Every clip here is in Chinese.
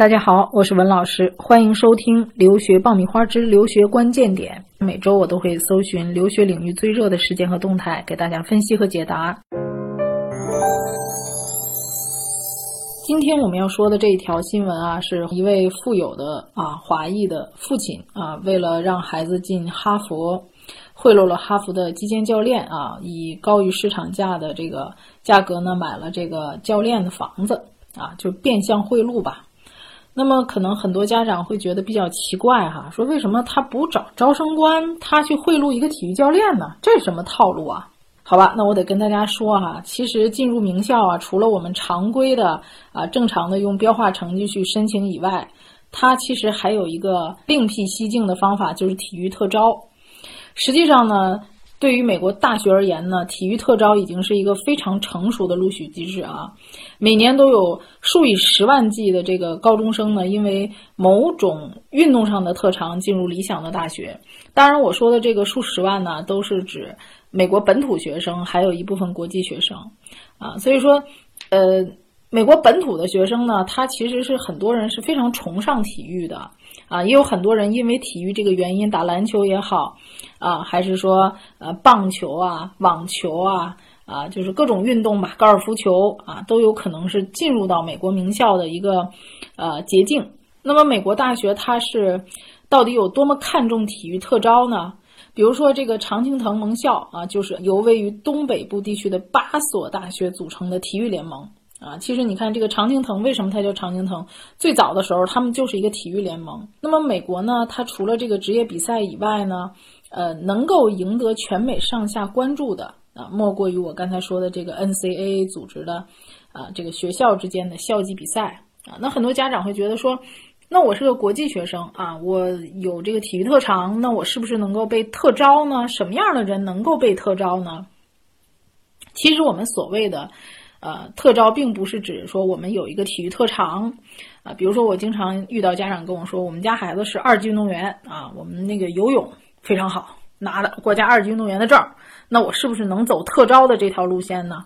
大家好，我是文老师，欢迎收听《留学爆米花之留学关键点》。每周我都会搜寻留学领域最热的事件和动态，给大家分析和解答。今天我们要说的这一条新闻啊，是一位富有的啊华裔的父亲啊，为了让孩子进哈佛，贿赂了哈佛的击剑教练啊，以高于市场价的这个价格呢，买了这个教练的房子啊，就变相贿赂吧。那么可能很多家长会觉得比较奇怪哈，说为什么他不找招生官，他去贿赂一个体育教练呢？这是什么套路啊？好吧，那我得跟大家说哈，其实进入名校啊，除了我们常规的啊正常的用标化成绩去申请以外，它其实还有一个另辟蹊径的方法，就是体育特招。实际上呢。对于美国大学而言呢，体育特招已经是一个非常成熟的录取机制啊。每年都有数以十万计的这个高中生呢，因为某种运动上的特长进入理想的大学。当然，我说的这个数十万呢，都是指美国本土学生，还有一部分国际学生啊。所以说，呃。美国本土的学生呢，他其实是很多人是非常崇尚体育的，啊，也有很多人因为体育这个原因打篮球也好，啊，还是说呃棒球啊、网球啊，啊，就是各种运动吧，高尔夫球啊，都有可能是进入到美国名校的一个呃捷径。那么美国大学它是到底有多么看重体育特招呢？比如说这个常青藤盟校啊，就是由位于东北部地区的八所大学组成的体育联盟。啊，其实你看这个常青藤，为什么它叫常青藤？最早的时候，他们就是一个体育联盟。那么美国呢，它除了这个职业比赛以外呢，呃，能够赢得全美上下关注的啊，莫过于我刚才说的这个 NCAA 组织的啊，这个学校之间的校际比赛啊。那很多家长会觉得说，那我是个国际学生啊，我有这个体育特长，那我是不是能够被特招呢？什么样的人能够被特招呢？其实我们所谓的。呃，特招并不是指说我们有一个体育特长，啊，比如说我经常遇到家长跟我说，我们家孩子是二级运动员啊，我们那个游泳非常好，拿了国家二级运动员的证，那我是不是能走特招的这条路线呢？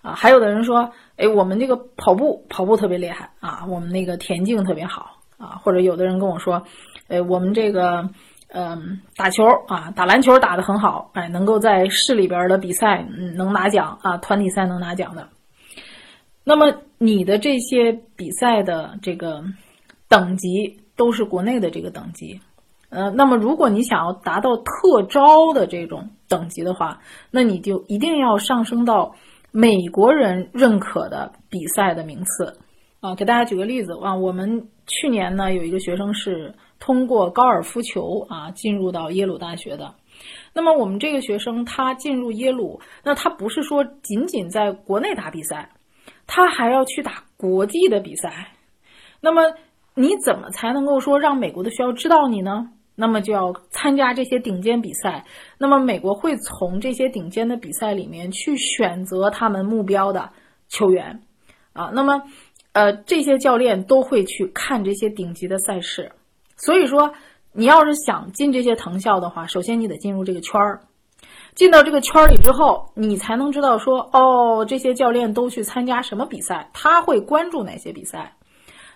啊，还有的人说，哎，我们这个跑步跑步特别厉害啊，我们那个田径特别好啊，或者有的人跟我说，哎，我们这个嗯打球啊，打篮球打得很好，哎，能够在市里边的比赛嗯能拿奖啊，团体赛能拿奖的。那么你的这些比赛的这个等级都是国内的这个等级，呃，那么如果你想要达到特招的这种等级的话，那你就一定要上升到美国人认可的比赛的名次啊。给大家举个例子啊，我们去年呢有一个学生是通过高尔夫球啊进入到耶鲁大学的，那么我们这个学生他进入耶鲁，那他不是说仅仅在国内打比赛。他还要去打国际的比赛，那么你怎么才能够说让美国的学校知道你呢？那么就要参加这些顶尖比赛。那么美国会从这些顶尖的比赛里面去选择他们目标的球员，啊，那么呃这些教练都会去看这些顶级的赛事。所以说，你要是想进这些藤校的话，首先你得进入这个圈儿。进到这个圈儿里之后，你才能知道说，哦，这些教练都去参加什么比赛，他会关注哪些比赛，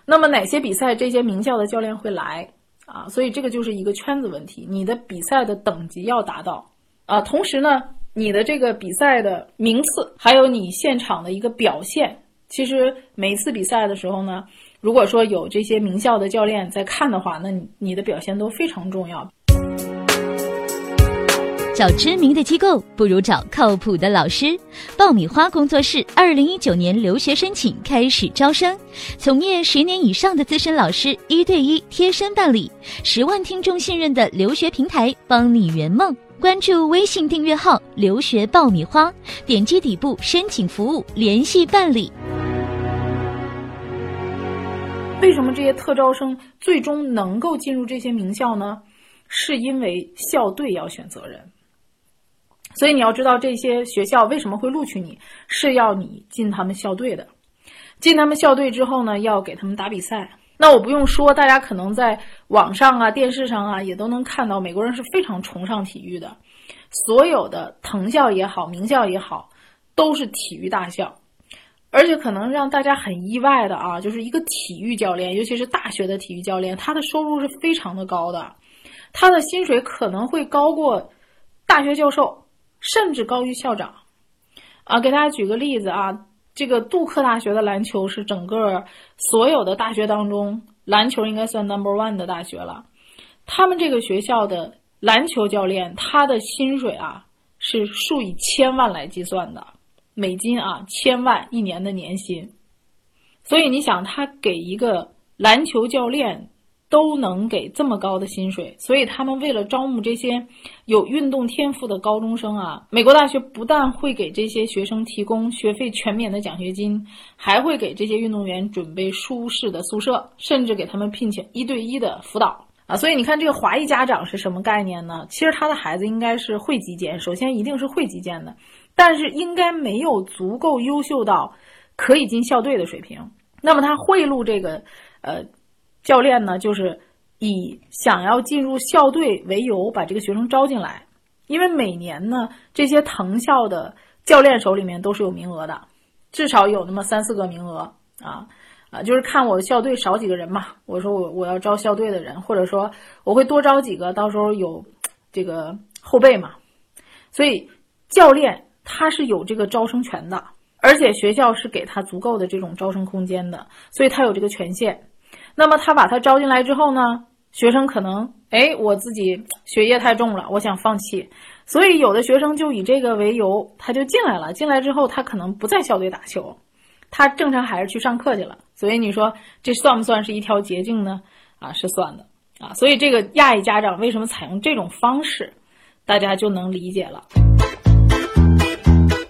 那么哪些比赛这些名校的教练会来啊？所以这个就是一个圈子问题，你的比赛的等级要达到啊，同时呢，你的这个比赛的名次，还有你现场的一个表现，其实每次比赛的时候呢，如果说有这些名校的教练在看的话，那你的表现都非常重要。找知名的机构不如找靠谱的老师。爆米花工作室二零一九年留学申请开始招生，从业十年以上的资深老师一对一贴身办理，十万听众信任的留学平台，帮你圆梦。关注微信订阅号“留学爆米花”，点击底部申请服务联系办理。为什么这些特招生最终能够进入这些名校呢？是因为校队要选择人。所以你要知道这些学校为什么会录取你，是要你进他们校队的。进他们校队之后呢，要给他们打比赛。那我不用说，大家可能在网上啊、电视上啊，也都能看到，美国人是非常崇尚体育的。所有的藤校也好，名校也好，都是体育大校。而且可能让大家很意外的啊，就是一个体育教练，尤其是大学的体育教练，他的收入是非常的高的，他的薪水可能会高过大学教授，甚至高于校长。啊，给大家举个例子啊，这个杜克大学的篮球是整个所有的大学当中篮球应该算 number one 的大学了，他们这个学校的篮球教练，他的薪水啊是数以千万来计算的。美金啊，千万一年的年薪，所以你想，他给一个篮球教练都能给这么高的薪水，所以他们为了招募这些有运动天赋的高中生啊，美国大学不但会给这些学生提供学费全免的奖学金，还会给这些运动员准备舒适的宿舍，甚至给他们聘请一对一的辅导啊。所以你看，这个华裔家长是什么概念呢？其实他的孩子应该是会击剑，首先一定是会击剑的。但是应该没有足够优秀到可以进校队的水平。那么他贿赂这个呃教练呢，就是以想要进入校队为由把这个学生招进来。因为每年呢，这些藤校的教练手里面都是有名额的，至少有那么三四个名额啊啊，就是看我校队少几个人嘛。我说我我要招校队的人，或者说我会多招几个，到时候有这个后备嘛。所以教练。他是有这个招生权的，而且学校是给他足够的这种招生空间的，所以他有这个权限。那么他把他招进来之后呢，学生可能哎，我自己学业太重了，我想放弃，所以有的学生就以这个为由，他就进来了。进来之后，他可能不在校队打球，他正常还是去上课去了。所以你说这算不算是一条捷径呢？啊，是算的啊。所以这个亚裔家长为什么采用这种方式，大家就能理解了。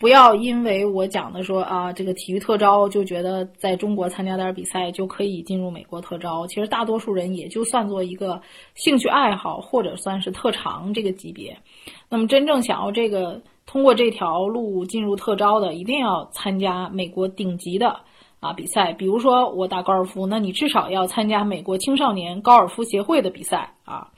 不要因为我讲的说啊，这个体育特招就觉得在中国参加点比赛就可以进入美国特招。其实大多数人也就算作一个兴趣爱好或者算是特长这个级别。那么真正想要这个通过这条路进入特招的，一定要参加美国顶级的啊比赛。比如说我打高尔夫，那你至少要参加美国青少年高尔夫协会的比赛啊。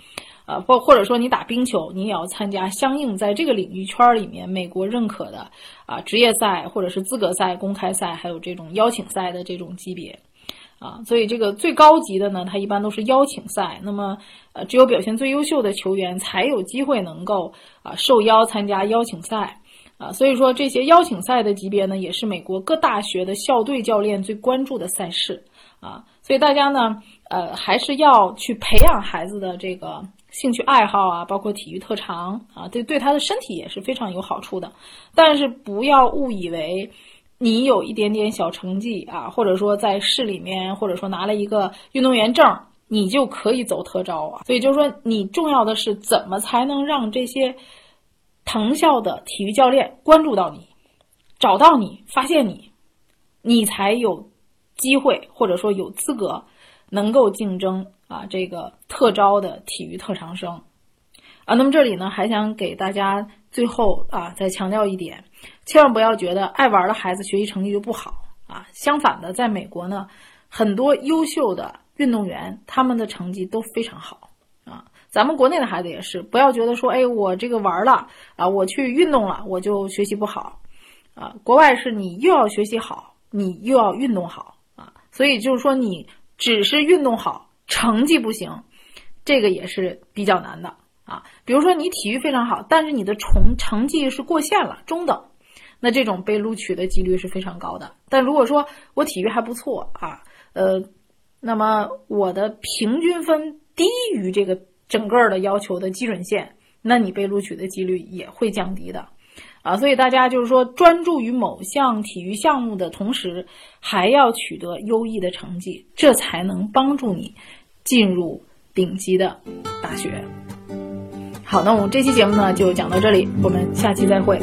啊，或或者说你打冰球，你也要参加相应在这个领域圈里面美国认可的啊职业赛或者是资格赛、公开赛，还有这种邀请赛的这种级别，啊，所以这个最高级的呢，它一般都是邀请赛。那么，呃，只有表现最优秀的球员才有机会能够啊受邀参加邀请赛，啊，所以说这些邀请赛的级别呢，也是美国各大学的校队教练最关注的赛事，啊，所以大家呢，呃，还是要去培养孩子的这个。兴趣爱好啊，包括体育特长啊，对对他的身体也是非常有好处的。但是不要误以为你有一点点小成绩啊，或者说在市里面，或者说拿了一个运动员证，你就可以走特招啊。所以就是说，你重要的是怎么才能让这些藤校的体育教练关注到你，找到你，发现你，你才有机会或者说有资格能够竞争。啊，这个特招的体育特长生，啊，那么这里呢，还想给大家最后啊再强调一点，千万不要觉得爱玩的孩子学习成绩就不好啊。相反的，在美国呢，很多优秀的运动员他们的成绩都非常好啊。咱们国内的孩子也是，不要觉得说，哎，我这个玩了啊，我去运动了，我就学习不好啊。国外是你又要学习好，你又要运动好啊，所以就是说你只是运动好。成绩不行，这个也是比较难的啊。比如说你体育非常好，但是你的成成绩是过线了，中等，那这种被录取的几率是非常高的。但如果说我体育还不错啊，呃，那么我的平均分低于这个整个的要求的基准线，那你被录取的几率也会降低的啊。所以大家就是说，专注于某项体育项目的同时，还要取得优异的成绩，这才能帮助你。进入顶级的大学。好，那我们这期节目呢就讲到这里，我们下期再会。